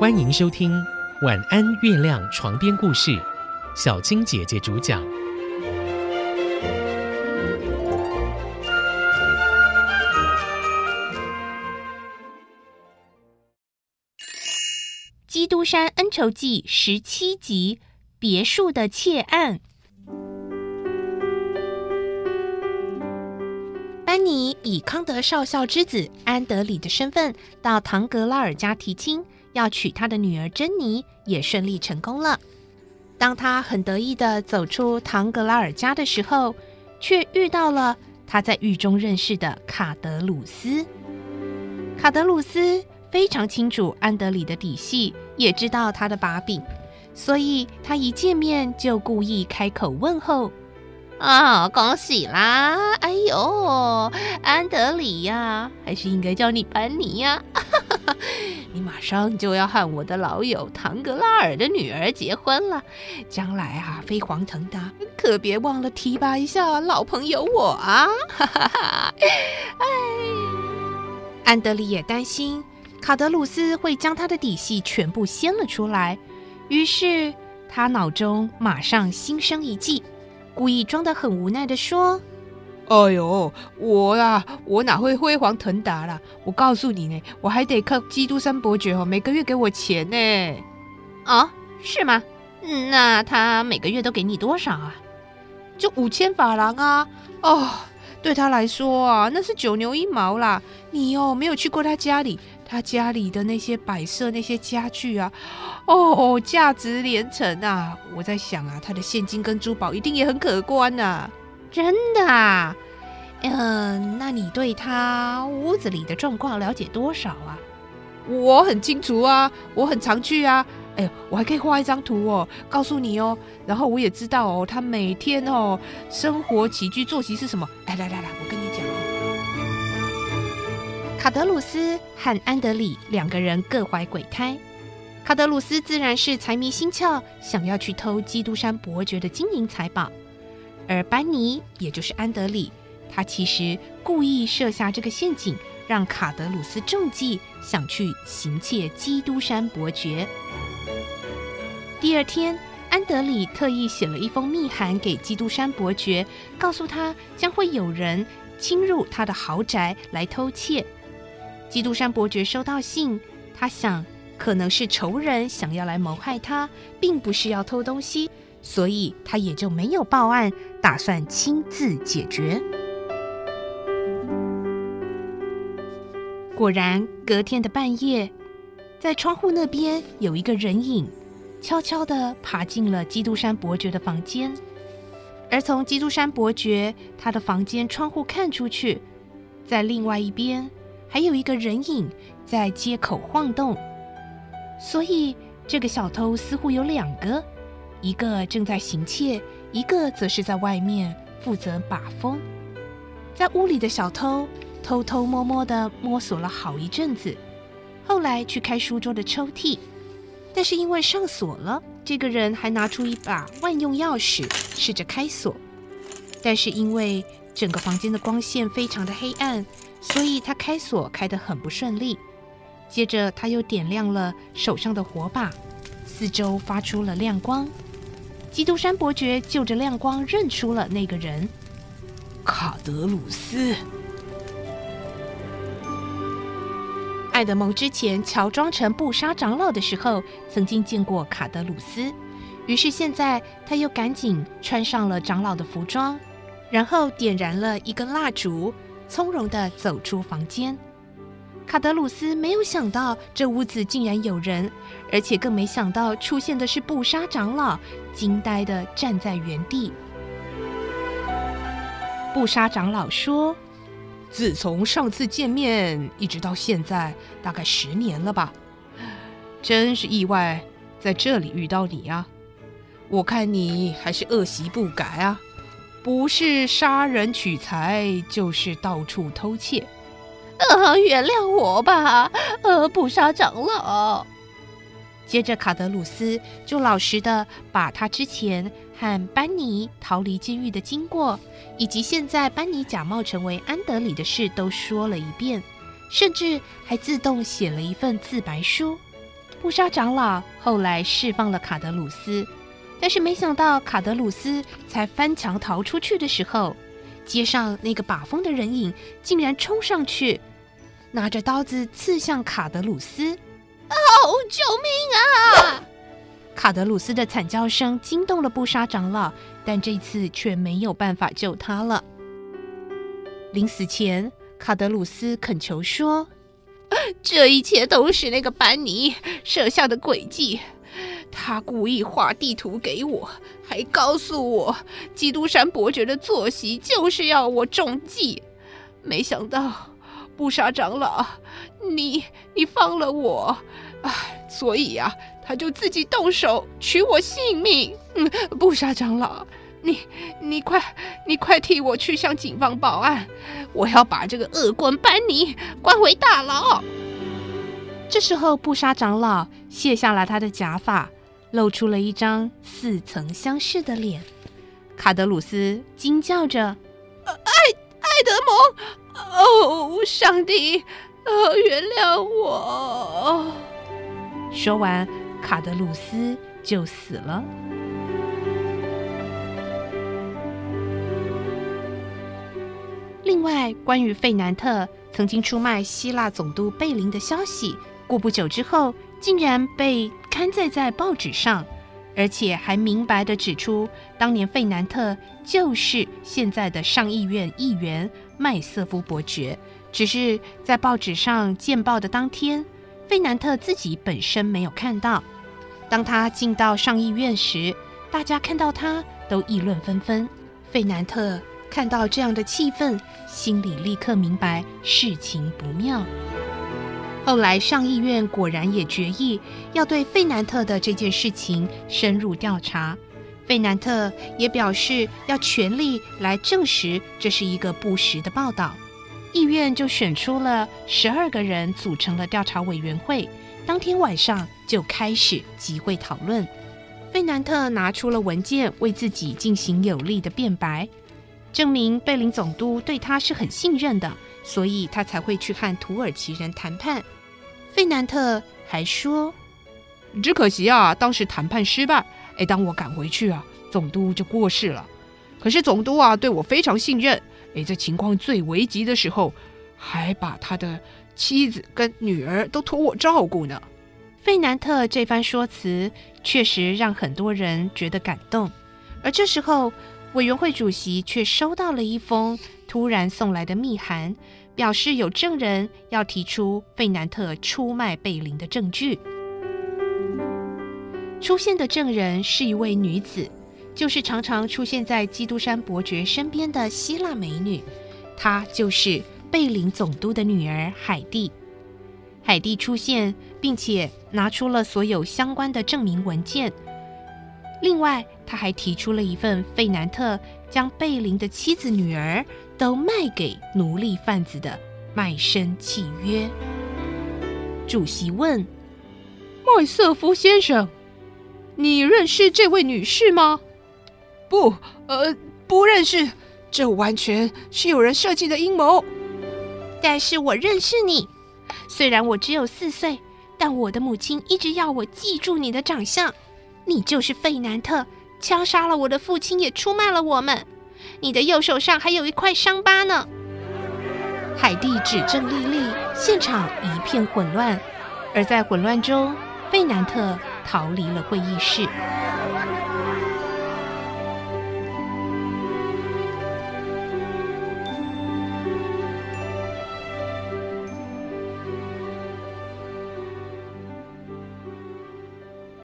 欢迎收听《晚安月亮》床边故事，小青姐姐主讲。《基督山恩仇记》十七集《别墅的窃案》。班尼以康德少校之子安德里的身份到唐格拉尔家提亲，要娶他的女儿珍妮，也顺利成功了。当他很得意的走出唐格拉尔家的时候，却遇到了他在狱中认识的卡德鲁斯。卡德鲁斯非常清楚安德里的底细，也知道他的把柄，所以他一见面就故意开口问候。啊，恭喜啦！哎呦，安德里呀，还是应该叫你班尼呀。你马上就要和我的老友唐格拉尔的女儿结婚了，将来啊，飞黄腾达，可别忘了提拔一下老朋友我啊！哈哈哈！哎，安德里也担心卡德鲁斯会将他的底细全部掀了出来，于是他脑中马上心生一计。故意装得很无奈的说：“哎呦，我啊，我哪会辉煌腾达啦？我告诉你呢，我还得靠基督山伯爵哦，每个月给我钱呢。哦，是吗？那他每个月都给你多少啊？就五千法郎啊！哦，对他来说啊，那是九牛一毛啦。你哦，没有去过他家里。”他家里的那些摆设、那些家具啊，哦，价值连城啊！我在想啊，他的现金跟珠宝一定也很可观呐。真的啊？嗯，那你对他屋子里的状况了解多少啊？我很清楚啊，我很常去啊。哎呦，我还可以画一张图哦，告诉你哦。然后我也知道哦，他每天哦生活起居作息是什么。哎，来来来，我跟你讲哦。卡德鲁斯和安德里两个人各怀鬼胎。卡德鲁斯自然是财迷心窍，想要去偷基督山伯爵的金银财宝；而班尼，也就是安德里，他其实故意设下这个陷阱，让卡德鲁斯中计，想去行窃基督山伯爵。第二天，安德里特意写了一封密函给基督山伯爵，告诉他将会有人侵入他的豪宅来偷窃。基督山伯爵收到信，他想可能是仇人想要来谋害他，并不是要偷东西，所以他也就没有报案，打算亲自解决。果然，隔天的半夜，在窗户那边有一个人影，悄悄地爬进了基督山伯爵的房间，而从基督山伯爵他的房间窗户看出去，在另外一边。还有一个人影在街口晃动，所以这个小偷似乎有两个，一个正在行窃，一个则是在外面负责把风。在屋里的小偷偷偷摸摸地摸索了好一阵子，后来去开书桌的抽屉，但是因为上锁了，这个人还拿出一把万用钥匙试着开锁，但是因为整个房间的光线非常的黑暗。所以他开锁开得很不顺利，接着他又点亮了手上的火把，四周发出了亮光。基督山伯爵就着亮光认出了那个人——卡德鲁斯。爱德蒙之前乔装成布莎长老的时候，曾经见过卡德鲁斯，于是现在他又赶紧穿上了长老的服装，然后点燃了一根蜡烛。从容的走出房间，卡德鲁斯没有想到这屋子竟然有人，而且更没想到出现的是布莎长老，惊呆地站在原地。布莎长老说：“自从上次见面一直到现在，大概十年了吧？真是意外，在这里遇到你啊！我看你还是恶习不改啊！”不是杀人取财，就是到处偷窃。呃，原谅我吧，呃，不杀长老。接着，卡德鲁斯就老实的把他之前和班尼逃离监狱的经过，以及现在班尼假冒成为安德里的事都说了一遍，甚至还自动写了一份自白书。布莎长老后来释放了卡德鲁斯，但是没想到卡德鲁斯才翻墙逃出去的时候，街上那个把风的人影竟然冲上去，拿着刀子刺向卡德鲁斯。哦，救命啊！卡德鲁斯的惨叫声惊动了布莎长老，但这次却没有办法救他了。临死前，卡德鲁斯恳求说：“这一切都是那个班尼设下的诡计。他故意画地图给我，还告诉我基督山伯爵的坐席就是要我中计。没想到，布莎长老，你你放了我，唉，所以呀，他就自己动手取我性命。嗯，布莎长老。”你你快你快替我去向警方报案！我要把这个恶棍班尼关回大牢。这时候，布莎长老卸下了他的假发，露出了一张似曾相识的脸。卡德鲁斯惊叫着：“德蒙！哦，上帝，呃，原谅我！”说完，卡德鲁斯就死了。另外，关于费南特曾经出卖希腊总督贝林的消息，过不久之后，竟然被刊载在报纸上，而且还明白的指出，当年费南特就是现在的上议院议员麦瑟夫伯爵。只是在报纸上见报的当天，费南特自己本身没有看到。当他进到上议院时，大家看到他都议论纷纷。费南特。看到这样的气氛，心里立刻明白事情不妙。后来上议院果然也决议要对费南特的这件事情深入调查。费南特也表示要全力来证实这是一个不实的报道。议院就选出了十二个人组成了调查委员会，当天晚上就开始集会讨论。费南特拿出了文件，为自己进行有力的辩白。证明贝林总督对他是很信任的，所以他才会去和土耳其人谈判。费南特还说：“只可惜啊，当时谈判失败。哎，当我赶回去啊，总督就过世了。可是总督啊，对我非常信任。哎，在情况最危急的时候，还把他的妻子跟女儿都托我照顾呢。”费南特这番说辞确实让很多人觉得感动，而这时候。委员会主席却收到了一封突然送来的密函，表示有证人要提出费南特出卖贝林的证据。出现的证人是一位女子，就是常常出现在基督山伯爵身边的希腊美女，她就是贝林总督的女儿海蒂。海蒂出现，并且拿出了所有相关的证明文件。另外，他还提出了一份费南特将贝林的妻子、女儿都卖给奴隶贩子的卖身契约。主席问：“麦瑟夫先生，你认识这位女士吗？”“不，呃，不认识。这完全是有人设计的阴谋。”“但是我认识你。虽然我只有四岁，但我的母亲一直要我记住你的长相。”你就是费南特，枪杀了我的父亲，也出卖了我们。你的右手上还有一块伤疤呢。海蒂指证莉莉，现场一片混乱。而在混乱中，费南特逃离了会议室。